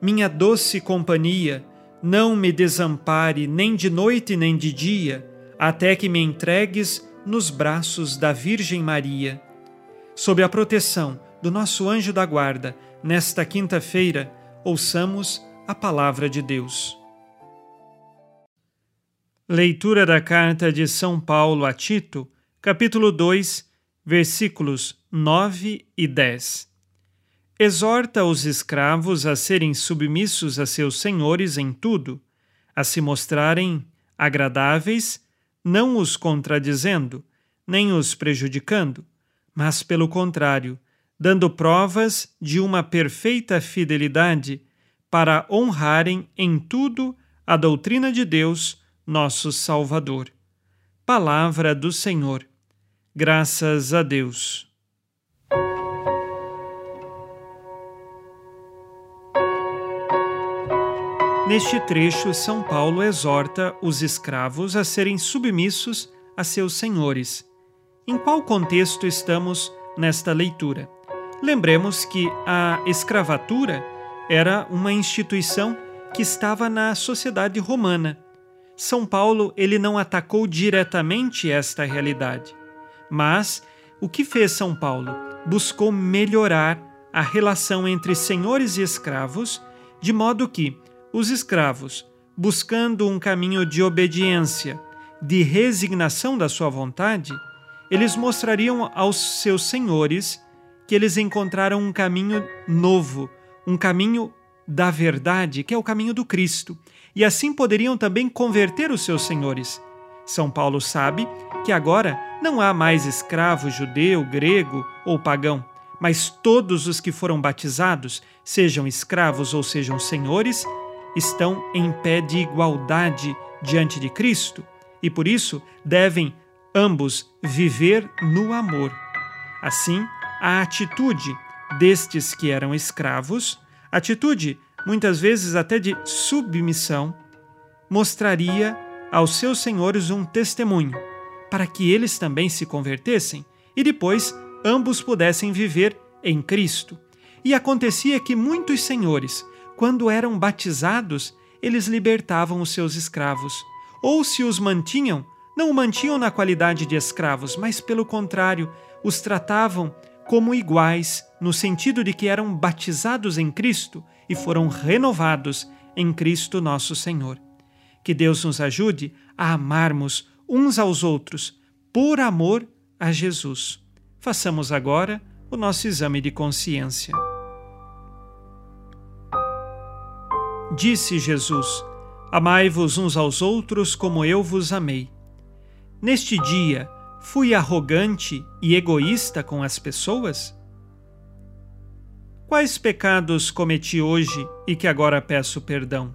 minha doce companhia, não me desampare nem de noite nem de dia, até que me entregues nos braços da Virgem Maria. Sob a proteção do nosso anjo da guarda, nesta quinta-feira, ouçamos a palavra de Deus. Leitura da carta de São Paulo a Tito, capítulo 2, versículos 9 e 10. Exorta os escravos a serem submissos a seus senhores em tudo, a se mostrarem agradáveis não os contradizendo, nem os prejudicando, mas, pelo contrário, dando provas de uma perfeita fidelidade para honrarem em tudo a doutrina de Deus, nosso Salvador. Palavra do Senhor. Graças a Deus. Neste trecho, São Paulo exorta os escravos a serem submissos a seus senhores. Em qual contexto estamos nesta leitura? Lembremos que a escravatura era uma instituição que estava na sociedade romana. São Paulo ele não atacou diretamente esta realidade, mas o que fez São Paulo? Buscou melhorar a relação entre senhores e escravos, de modo que os escravos, buscando um caminho de obediência, de resignação da sua vontade, eles mostrariam aos seus senhores que eles encontraram um caminho novo, um caminho da verdade, que é o caminho do Cristo, e assim poderiam também converter os seus senhores. São Paulo sabe que agora não há mais escravo judeu, grego ou pagão, mas todos os que foram batizados, sejam escravos ou sejam senhores, estão em pé de igualdade diante de Cristo e por isso devem ambos viver no amor. Assim, a atitude destes que eram escravos, atitude muitas vezes até de submissão, mostraria aos seus senhores um testemunho para que eles também se convertessem e depois ambos pudessem viver em Cristo. E acontecia que muitos senhores quando eram batizados, eles libertavam os seus escravos. Ou se os mantinham, não o mantinham na qualidade de escravos, mas pelo contrário, os tratavam como iguais, no sentido de que eram batizados em Cristo e foram renovados em Cristo nosso Senhor. Que Deus nos ajude a amarmos uns aos outros por amor a Jesus. Façamos agora o nosso exame de consciência. Disse Jesus: Amai-vos uns aos outros como eu vos amei. Neste dia, fui arrogante e egoísta com as pessoas? Quais pecados cometi hoje e que agora peço perdão?